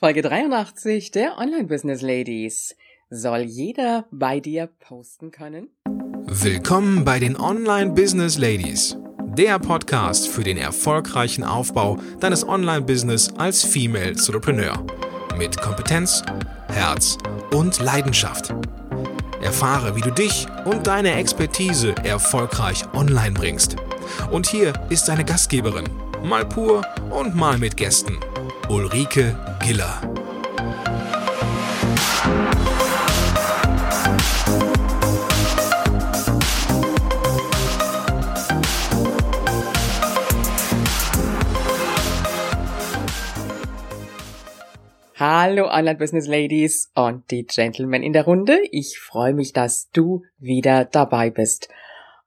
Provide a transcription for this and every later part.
Folge 83 der Online Business Ladies. Soll jeder bei dir posten können? Willkommen bei den Online Business Ladies, der Podcast für den erfolgreichen Aufbau deines Online Business als Female Entrepreneur mit Kompetenz, Herz und Leidenschaft. Erfahre, wie du dich und deine Expertise erfolgreich online bringst. Und hier ist deine Gastgeberin, mal pur und mal mit Gästen, Ulrike Giller. Hallo Online-Business Ladies und die Gentlemen in der Runde. Ich freue mich, dass du wieder dabei bist.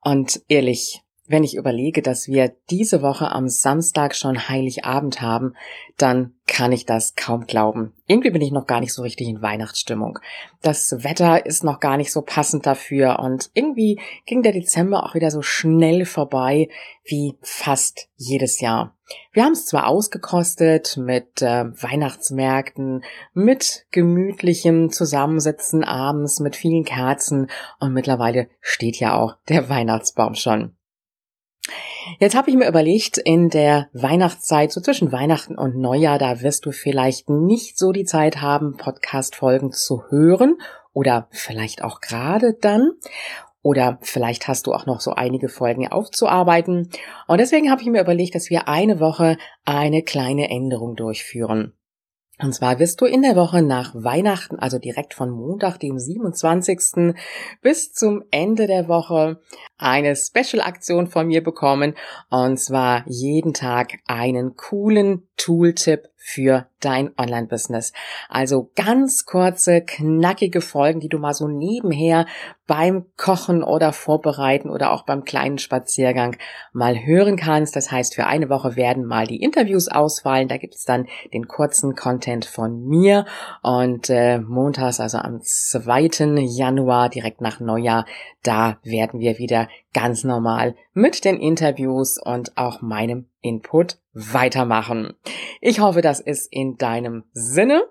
Und ehrlich, wenn ich überlege, dass wir diese Woche am Samstag schon Heiligabend haben, dann kann ich das kaum glauben. Irgendwie bin ich noch gar nicht so richtig in Weihnachtsstimmung. Das Wetter ist noch gar nicht so passend dafür und irgendwie ging der Dezember auch wieder so schnell vorbei wie fast jedes Jahr. Wir haben es zwar ausgekostet mit äh, Weihnachtsmärkten, mit gemütlichem Zusammensitzen abends, mit vielen Kerzen und mittlerweile steht ja auch der Weihnachtsbaum schon. Jetzt habe ich mir überlegt, in der Weihnachtszeit, so zwischen Weihnachten und Neujahr, da wirst du vielleicht nicht so die Zeit haben, Podcast-Folgen zu hören oder vielleicht auch gerade dann. Oder vielleicht hast du auch noch so einige Folgen aufzuarbeiten. Und deswegen habe ich mir überlegt, dass wir eine Woche eine kleine Änderung durchführen. Und zwar wirst du in der Woche nach Weihnachten, also direkt von Montag, dem 27. bis zum Ende der Woche, eine Special-Aktion von mir bekommen. Und zwar jeden Tag einen coolen Tooltip für dein Online-Business. Also ganz kurze, knackige Folgen, die du mal so nebenher beim Kochen oder Vorbereiten oder auch beim kleinen Spaziergang mal hören kannst. Das heißt, für eine Woche werden mal die Interviews ausfallen. Da gibt es dann den kurzen Content von mir. Und äh, montags, also am 2. Januar, direkt nach Neujahr, da werden wir wieder ganz normal mit den Interviews und auch meinem Input weitermachen. Ich hoffe, das ist in deinem Sinne.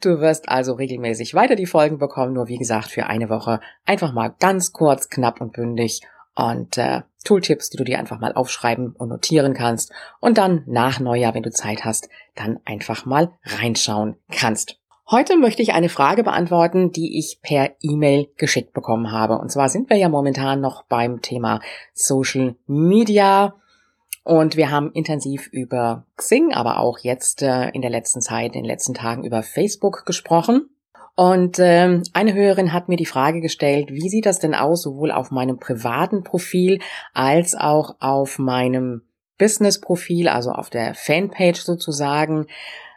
Du wirst also regelmäßig weiter die Folgen bekommen, nur wie gesagt für eine Woche einfach mal ganz kurz, knapp und bündig und äh, Tooltips, die du dir einfach mal aufschreiben und notieren kannst und dann nach Neujahr, wenn du Zeit hast, dann einfach mal reinschauen kannst. Heute möchte ich eine Frage beantworten, die ich per E-Mail geschickt bekommen habe. Und zwar sind wir ja momentan noch beim Thema Social Media. Und wir haben intensiv über Xing, aber auch jetzt äh, in der letzten Zeit, in den letzten Tagen über Facebook gesprochen. Und äh, eine Hörerin hat mir die Frage gestellt, wie sieht das denn aus, sowohl auf meinem privaten Profil als auch auf meinem Business-Profil, also auf der Fanpage sozusagen,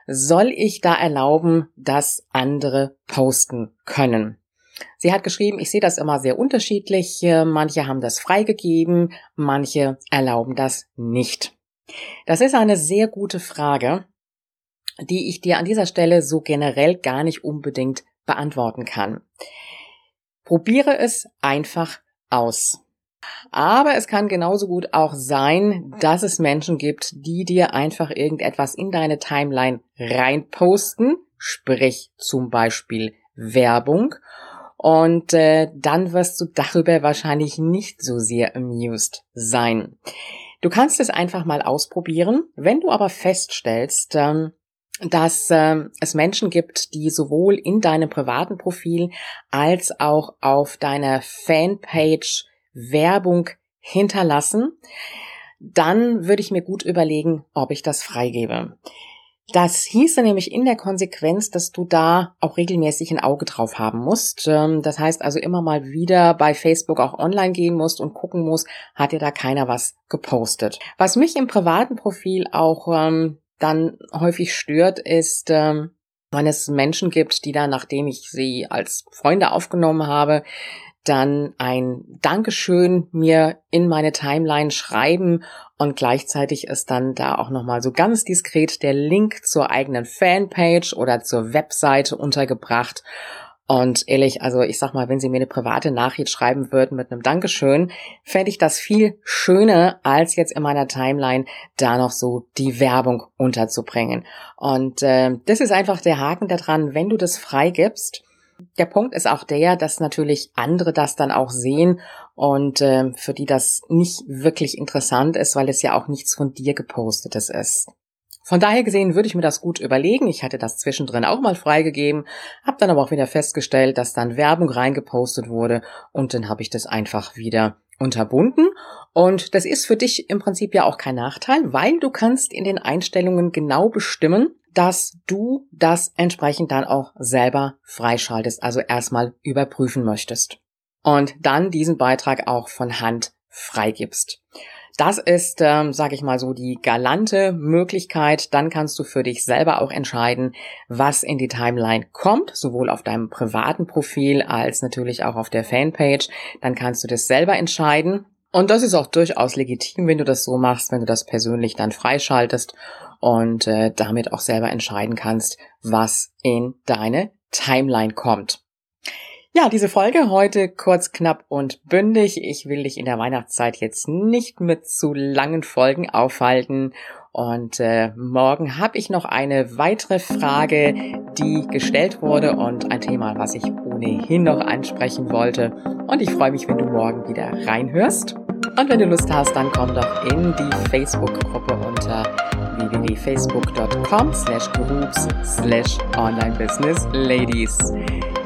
soll ich da erlauben, dass andere posten können? Sie hat geschrieben, ich sehe das immer sehr unterschiedlich. Manche haben das freigegeben, manche erlauben das nicht. Das ist eine sehr gute Frage, die ich dir an dieser Stelle so generell gar nicht unbedingt beantworten kann. Probiere es einfach aus. Aber es kann genauso gut auch sein, dass es Menschen gibt, die dir einfach irgendetwas in deine Timeline reinposten, sprich zum Beispiel Werbung. Und äh, dann wirst du darüber wahrscheinlich nicht so sehr amused sein. Du kannst es einfach mal ausprobieren. Wenn du aber feststellst, ähm, dass äh, es Menschen gibt, die sowohl in deinem privaten Profil als auch auf deiner Fanpage Werbung hinterlassen, dann würde ich mir gut überlegen, ob ich das freigebe. Das hieße nämlich in der Konsequenz, dass du da auch regelmäßig ein Auge drauf haben musst. Ähm, das heißt also immer mal wieder bei Facebook auch online gehen musst und gucken musst, hat dir da keiner was gepostet. Was mich im privaten Profil auch ähm, dann häufig stört, ist, ähm, wenn es Menschen gibt, die da, nachdem ich sie als Freunde aufgenommen habe, dann ein Dankeschön mir in meine Timeline schreiben und gleichzeitig ist dann da auch nochmal so ganz diskret der Link zur eigenen Fanpage oder zur Webseite untergebracht. Und ehrlich, also ich sag mal, wenn Sie mir eine private Nachricht schreiben würden mit einem Dankeschön, fände ich das viel schöner, als jetzt in meiner Timeline da noch so die Werbung unterzubringen. Und äh, das ist einfach der Haken daran, wenn du das freigibst. Der Punkt ist auch der, dass natürlich andere das dann auch sehen und äh, für die das nicht wirklich interessant ist, weil es ja auch nichts von dir gepostetes ist. Von daher gesehen würde ich mir das gut überlegen. Ich hatte das zwischendrin auch mal freigegeben, habe dann aber auch wieder festgestellt, dass dann Werbung reingepostet wurde und dann habe ich das einfach wieder unterbunden. Und das ist für dich im Prinzip ja auch kein Nachteil, weil du kannst in den Einstellungen genau bestimmen, dass du das entsprechend dann auch selber freischaltest, also erstmal überprüfen möchtest. Und dann diesen Beitrag auch von Hand freigibst. Das ist, ähm, sage ich mal so, die galante Möglichkeit. Dann kannst du für dich selber auch entscheiden, was in die Timeline kommt, sowohl auf deinem privaten Profil als natürlich auch auf der Fanpage. Dann kannst du das selber entscheiden. Und das ist auch durchaus legitim, wenn du das so machst, wenn du das persönlich dann freischaltest und äh, damit auch selber entscheiden kannst, was in deine Timeline kommt. Ja, diese Folge heute kurz, knapp und bündig. Ich will dich in der Weihnachtszeit jetzt nicht mit zu langen Folgen aufhalten. Und äh, morgen habe ich noch eine weitere Frage, die gestellt wurde und ein Thema, was ich ohnehin noch ansprechen wollte. Und ich freue mich, wenn du morgen wieder reinhörst. Und wenn du Lust hast, dann komm doch in die Facebook-Gruppe unter www.facebook.com slash groups slash online business ladies.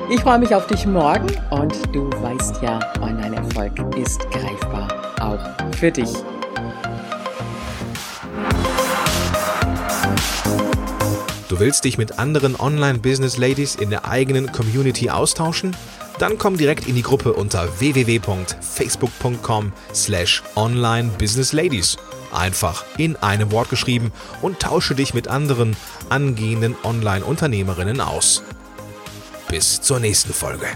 Ich freue mich auf dich morgen und du weißt ja, Online-Erfolg ist greifbar, auch für dich. Du willst dich mit anderen Online-Business-Ladies in der eigenen Community austauschen? Dann komm direkt in die Gruppe unter www.facebook.com slash onlinebusinessladies. Einfach in einem Wort geschrieben und tausche dich mit anderen angehenden Online-Unternehmerinnen aus. Bis zur nächsten Folge.